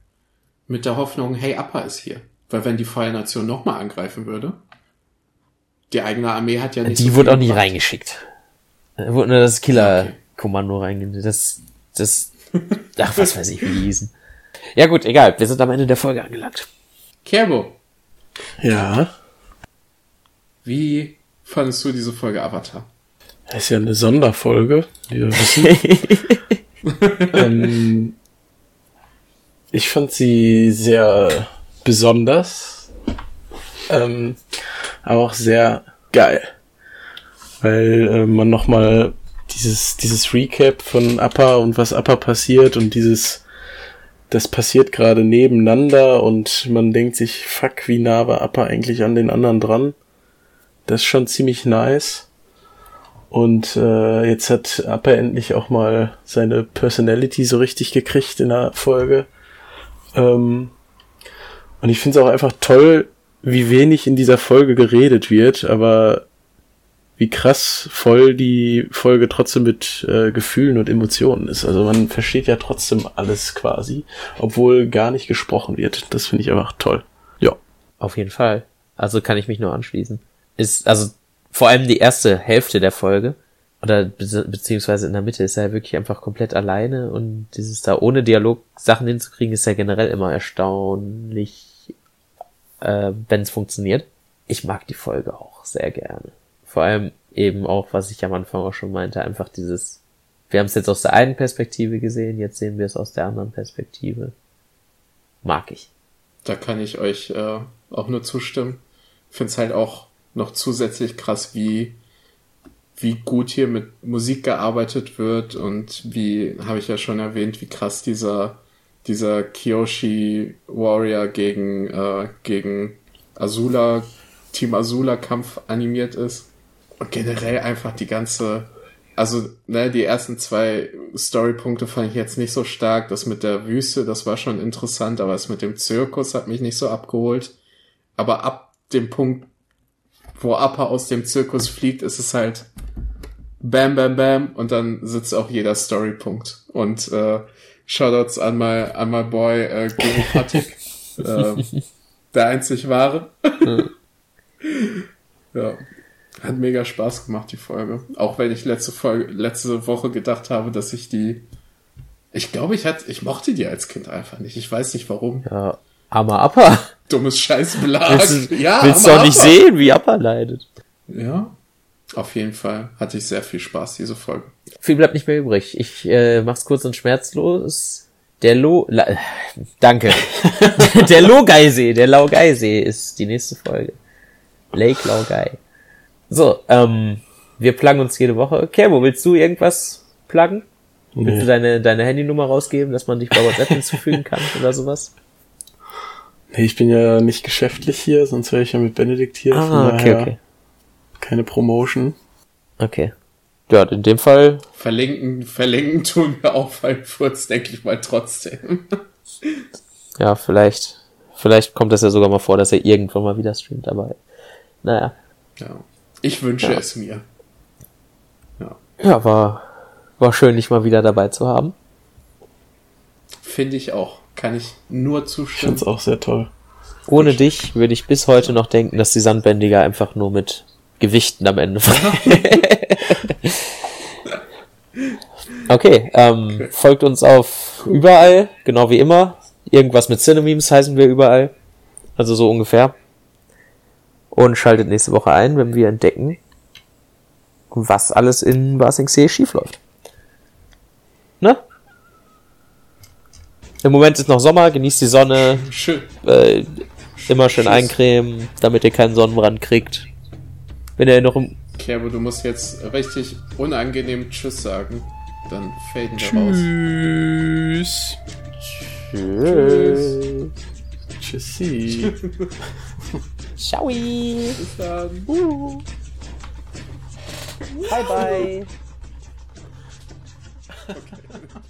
Mit der Hoffnung, hey, Appa ist hier. Weil wenn die Feuernation nochmal angreifen würde, die eigene Armee hat ja nicht. Die so wurde auch nicht reingeschickt. Da wurde nur das Killer-Kommando reingeschickt. Das, das, ach, was weiß ich, wie die hießen. Ja gut, egal. Wir sind am Ende der Folge angelangt. Kerbo. Ja. Wie fandest du diese Folge Avatar? Das ist ja eine Sonderfolge, wie wir wissen. ähm, ich fand sie sehr besonders, ähm, aber auch sehr geil, weil äh, man nochmal dieses dieses Recap von Appa und was Appa passiert und dieses das passiert gerade nebeneinander und man denkt sich, fuck, wie nah war Appa eigentlich an den anderen dran? Das ist schon ziemlich nice. Und äh, jetzt hat Appa endlich auch mal seine Personality so richtig gekriegt in der Folge. Ähm, und ich finde es auch einfach toll, wie wenig in dieser Folge geredet wird, aber wie krass voll die Folge trotzdem mit äh, Gefühlen und Emotionen ist. Also man versteht ja trotzdem alles quasi, obwohl gar nicht gesprochen wird. Das finde ich einfach toll. Ja. Auf jeden Fall. Also kann ich mich nur anschließen. Ist, also vor allem die erste Hälfte der Folge oder be beziehungsweise in der Mitte ist er wirklich einfach komplett alleine und dieses da ohne Dialog Sachen hinzukriegen ist ja generell immer erstaunlich, äh, wenn es funktioniert. Ich mag die Folge auch sehr gerne. Vor allem eben auch, was ich am Anfang auch schon meinte, einfach dieses, wir haben es jetzt aus der einen Perspektive gesehen, jetzt sehen wir es aus der anderen Perspektive. Mag ich. Da kann ich euch äh, auch nur zustimmen. Finde es halt auch noch zusätzlich krass, wie wie gut hier mit Musik gearbeitet wird und wie habe ich ja schon erwähnt, wie krass dieser dieser Kyoshi Warrior gegen äh, gegen Azula Team Azula Kampf animiert ist. Und generell einfach die ganze, also, ne, die ersten zwei Storypunkte fand ich jetzt nicht so stark. Das mit der Wüste, das war schon interessant, aber das mit dem Zirkus hat mich nicht so abgeholt. Aber ab dem Punkt, wo Appa aus dem Zirkus fliegt, ist es halt bam, bam, bam und dann sitzt auch jeder Storypunkt. Und äh, Shoutouts an my, an my boy äh, Guru Patik, äh, der einzig wahre. ja. Hat mega Spaß gemacht, die Folge. Auch wenn ich letzte Folge, letzte Woche gedacht habe, dass ich die. Ich glaube, ich hatte, ich mochte die als Kind einfach nicht. Ich weiß nicht warum. Ja, armer Appa. Dummes Scheißbelag. Willst du, ja, willst du auch nicht sehen, wie Appa leidet. Ja. Auf jeden Fall hatte ich sehr viel Spaß, diese Folge. Viel bleibt nicht mehr übrig. Ich äh, mach's kurz und schmerzlos. Der Lo... La, danke. der Logeisee, der Laugeisee ist die nächste Folge. Lake Laugai. So, ähm, wir pluggen uns jede Woche. Okay, wo willst du irgendwas pluggen? Nee. Willst du deine, deine Handynummer rausgeben, dass man dich bei WhatsApp hinzufügen kann oder sowas? Nee, ich bin ja nicht geschäftlich hier, sonst wäre ich ja mit Benedikt hier. Ah, okay, okay. Keine Promotion. Okay. Ja, in dem Fall. Verlinken, verlinken tun wir auch Furz, denke ich mal trotzdem. ja, vielleicht. Vielleicht kommt das ja sogar mal vor, dass er irgendwann mal wieder streamt, aber naja. Ja. Ich wünsche ja. es mir. Ja. Ja, war, war schön, dich mal wieder dabei zu haben. Finde ich auch. Kann ich nur zustimmen. Ich finde auch sehr toll. Ohne dich würde ich bis heute noch denken, dass die Sandbändiger einfach nur mit Gewichten am Ende okay, ähm, okay, folgt uns auf überall, genau wie immer. Irgendwas mit Cinememes heißen wir überall. Also so ungefähr und schaltet nächste Woche ein, wenn wir entdecken, was alles in Basingsee schief läuft. Ne? Im Moment ist noch Sommer, genießt die Sonne, Schön. äh, immer schön Tschüss. eincremen, damit ihr keinen Sonnenbrand kriegt. Wenn ihr noch im Okay, aber du musst jetzt richtig unangenehm Tschüss sagen. Dann faden wir raus. Tschüss. Tschüss. Tschüssi. Ciao. Bis dann. Bye bye. Okay.